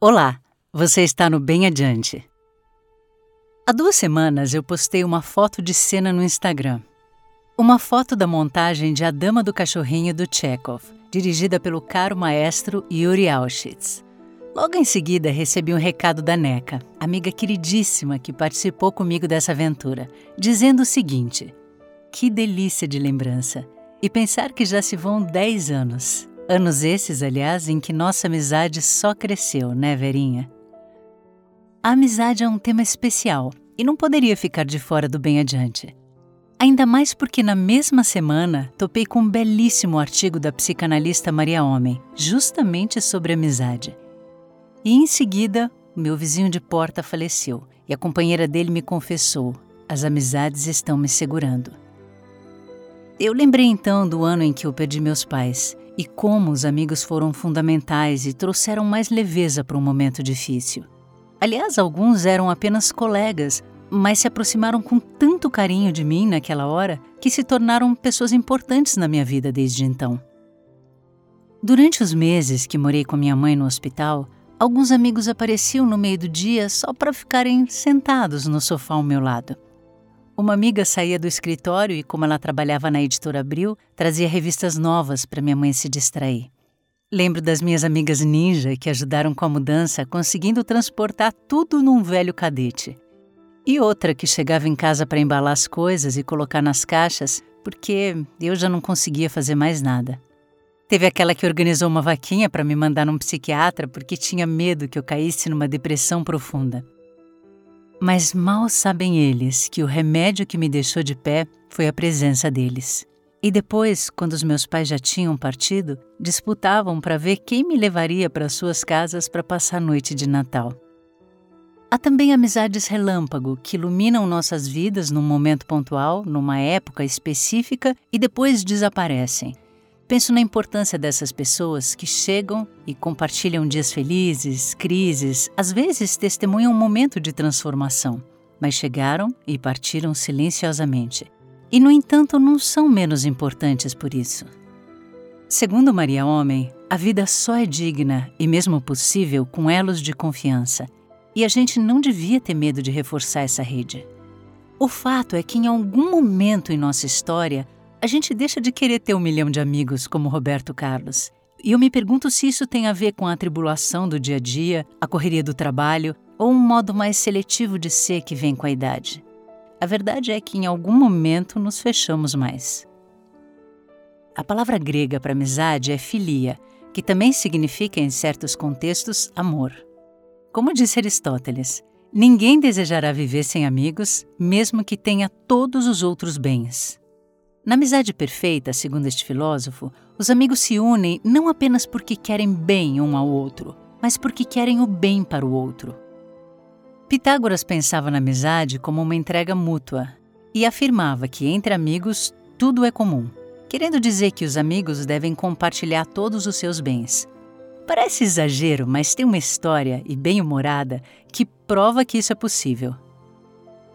Olá, você está no Bem Adiante. Há duas semanas eu postei uma foto de cena no Instagram. Uma foto da montagem de A Dama do Cachorrinho do Chekhov, dirigida pelo caro maestro Yuri Auschwitz. Logo em seguida recebi um recado da Neca, amiga queridíssima que participou comigo dessa aventura, dizendo o seguinte: Que delícia de lembrança! E pensar que já se vão 10 anos. Anos esses, aliás, em que nossa amizade só cresceu, né, Verinha? A amizade é um tema especial e não poderia ficar de fora do bem adiante. Ainda mais porque na mesma semana topei com um belíssimo artigo da psicanalista Maria Homem, justamente sobre amizade. E em seguida, meu vizinho de porta faleceu e a companheira dele me confessou: as amizades estão me segurando. Eu lembrei então do ano em que eu perdi meus pais e como os amigos foram fundamentais e trouxeram mais leveza para um momento difícil. Aliás, alguns eram apenas colegas, mas se aproximaram com tanto carinho de mim naquela hora que se tornaram pessoas importantes na minha vida desde então. Durante os meses que morei com minha mãe no hospital, alguns amigos apareciam no meio do dia só para ficarem sentados no sofá ao meu lado. Uma amiga saía do escritório e, como ela trabalhava na editora Abril, trazia revistas novas para minha mãe se distrair. Lembro das minhas amigas ninja que ajudaram com a mudança, conseguindo transportar tudo num velho cadete. E outra que chegava em casa para embalar as coisas e colocar nas caixas, porque eu já não conseguia fazer mais nada. Teve aquela que organizou uma vaquinha para me mandar num psiquiatra porque tinha medo que eu caísse numa depressão profunda. Mas mal sabem eles que o remédio que me deixou de pé foi a presença deles. E depois, quando os meus pais já tinham partido, disputavam para ver quem me levaria para suas casas para passar a noite de Natal. Há também amizades relâmpago que iluminam nossas vidas num momento pontual, numa época específica e depois desaparecem Penso na importância dessas pessoas que chegam e compartilham dias felizes, crises, às vezes testemunham um momento de transformação, mas chegaram e partiram silenciosamente. E, no entanto, não são menos importantes por isso. Segundo Maria Homem, a vida só é digna e mesmo possível com elos de confiança, e a gente não devia ter medo de reforçar essa rede. O fato é que em algum momento em nossa história a gente deixa de querer ter um milhão de amigos como Roberto Carlos. E eu me pergunto se isso tem a ver com a tribulação do dia a dia, a correria do trabalho ou um modo mais seletivo de ser que vem com a idade. A verdade é que em algum momento nos fechamos mais. A palavra grega para amizade é filia, que também significa, em certos contextos, amor. Como disse Aristóteles, ninguém desejará viver sem amigos, mesmo que tenha todos os outros bens. Na amizade perfeita, segundo este filósofo, os amigos se unem não apenas porque querem bem um ao outro, mas porque querem o bem para o outro. Pitágoras pensava na amizade como uma entrega mútua e afirmava que entre amigos tudo é comum, querendo dizer que os amigos devem compartilhar todos os seus bens. Parece exagero, mas tem uma história, e bem humorada, que prova que isso é possível.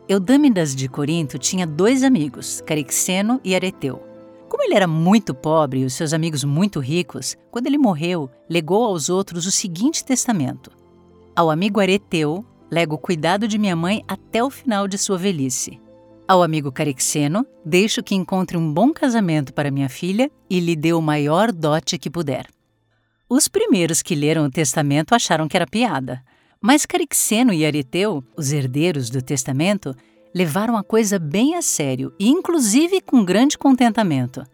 Eudâmidas de Corinto tinha dois amigos, Carixeno e Areteu. Como ele era muito pobre e os seus amigos muito ricos, quando ele morreu, legou aos outros o seguinte testamento: Ao amigo Areteu, lego o cuidado de minha mãe até o final de sua velhice. Ao amigo Carixeno, deixo que encontre um bom casamento para minha filha e lhe dê o maior dote que puder. Os primeiros que leram o testamento acharam que era piada, mas Carixeno e Areteu, os herdeiros do testamento, levaram a coisa bem a sério e, inclusive, com grande contentamento.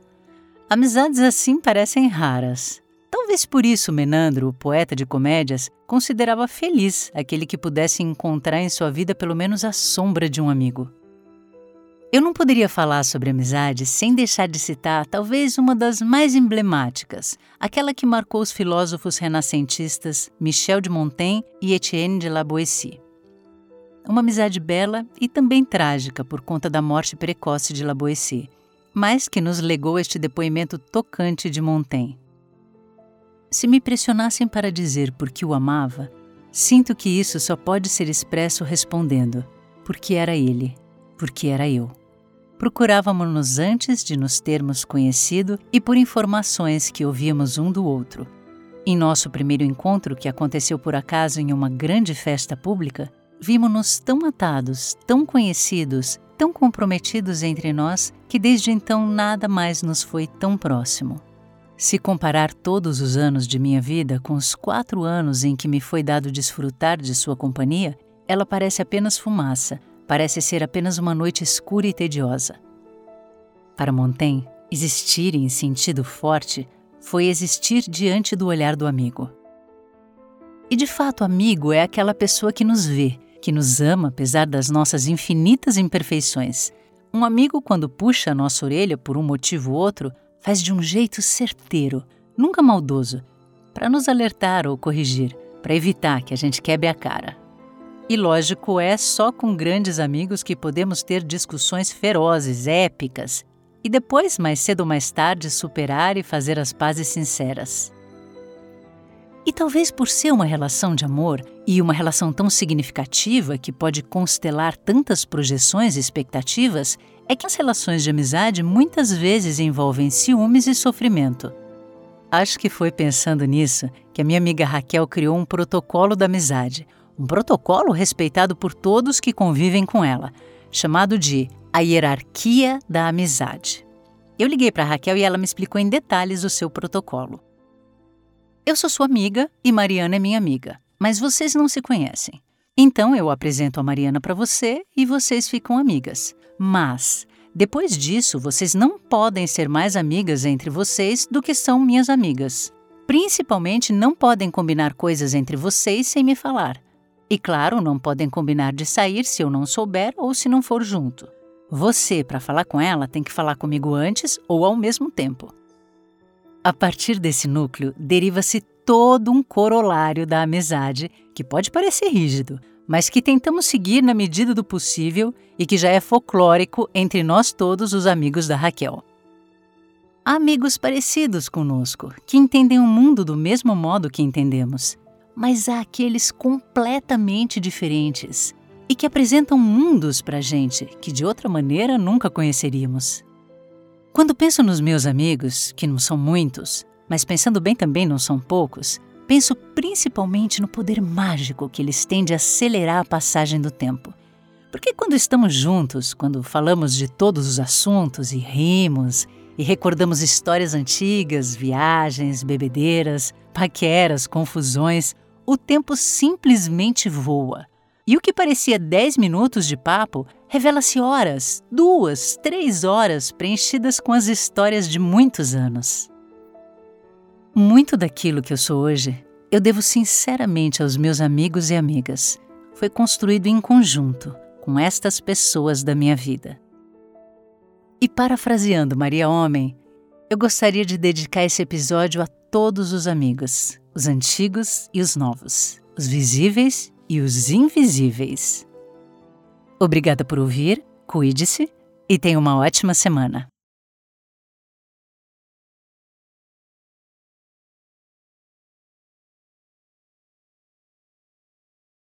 Amizades assim parecem raras. Talvez por isso Menandro, o poeta de comédias, considerava feliz aquele que pudesse encontrar em sua vida pelo menos a sombra de um amigo. Eu não poderia falar sobre amizade sem deixar de citar talvez uma das mais emblemáticas, aquela que marcou os filósofos renascentistas Michel de Montaigne e Etienne de La Boétie. Uma amizade bela e também trágica por conta da morte precoce de La Boétie, mas que nos legou este depoimento tocante de Montaigne. Se me pressionassem para dizer por que o amava, sinto que isso só pode ser expresso respondendo: porque era ele, porque era eu procurávamos-nos antes de nos termos conhecido e por informações que ouvíamos um do outro. Em nosso primeiro encontro, que aconteceu por acaso em uma grande festa pública, vimos-nos tão atados, tão conhecidos, tão comprometidos entre nós que desde então nada mais nos foi tão próximo. Se comparar todos os anos de minha vida com os quatro anos em que me foi dado desfrutar de sua companhia, ela parece apenas fumaça, parece ser apenas uma noite escura e tediosa. Para Montaigne, existir em sentido forte foi existir diante do olhar do amigo. E de fato, amigo é aquela pessoa que nos vê, que nos ama apesar das nossas infinitas imperfeições. Um amigo, quando puxa a nossa orelha por um motivo ou outro, faz de um jeito certeiro, nunca maldoso, para nos alertar ou corrigir, para evitar que a gente quebre a cara. E lógico, é só com grandes amigos que podemos ter discussões ferozes, épicas, e depois, mais cedo ou mais tarde, superar e fazer as pazes sinceras. E talvez por ser uma relação de amor e uma relação tão significativa que pode constelar tantas projeções e expectativas, é que as relações de amizade muitas vezes envolvem ciúmes e sofrimento. Acho que foi pensando nisso que a minha amiga Raquel criou um protocolo da amizade, um protocolo respeitado por todos que convivem com ela, chamado de a hierarquia da amizade. Eu liguei para Raquel e ela me explicou em detalhes o seu protocolo. Eu sou sua amiga e Mariana é minha amiga, mas vocês não se conhecem. Então eu apresento a Mariana para você e vocês ficam amigas. Mas, depois disso, vocês não podem ser mais amigas entre vocês do que são minhas amigas. Principalmente, não podem combinar coisas entre vocês sem me falar. E claro, não podem combinar de sair se eu não souber ou se não for junto. Você, para falar com ela, tem que falar comigo antes ou ao mesmo tempo. A partir desse núcleo, deriva-se todo um corolário da amizade que pode parecer rígido, mas que tentamos seguir na medida do possível e que já é folclórico entre nós todos os amigos da Raquel. Amigos parecidos conosco, que entendem o mundo do mesmo modo que entendemos, mas há aqueles completamente diferentes e que apresentam mundos para gente que de outra maneira nunca conheceríamos. Quando penso nos meus amigos, que não são muitos, mas pensando bem também não são poucos, penso principalmente no poder mágico que eles têm de acelerar a passagem do tempo. Porque quando estamos juntos, quando falamos de todos os assuntos e rimos e recordamos histórias antigas, viagens, bebedeiras, paqueras, confusões, o tempo simplesmente voa. E o que parecia 10 minutos de papo revela-se horas, duas, três horas preenchidas com as histórias de muitos anos. Muito daquilo que eu sou hoje, eu devo sinceramente aos meus amigos e amigas. Foi construído em conjunto com estas pessoas da minha vida. E parafraseando Maria Homem, eu gostaria de dedicar esse episódio a todos os amigos, os antigos e os novos, os visíveis e os invisíveis. Obrigada por ouvir, cuide-se e tenha uma ótima semana.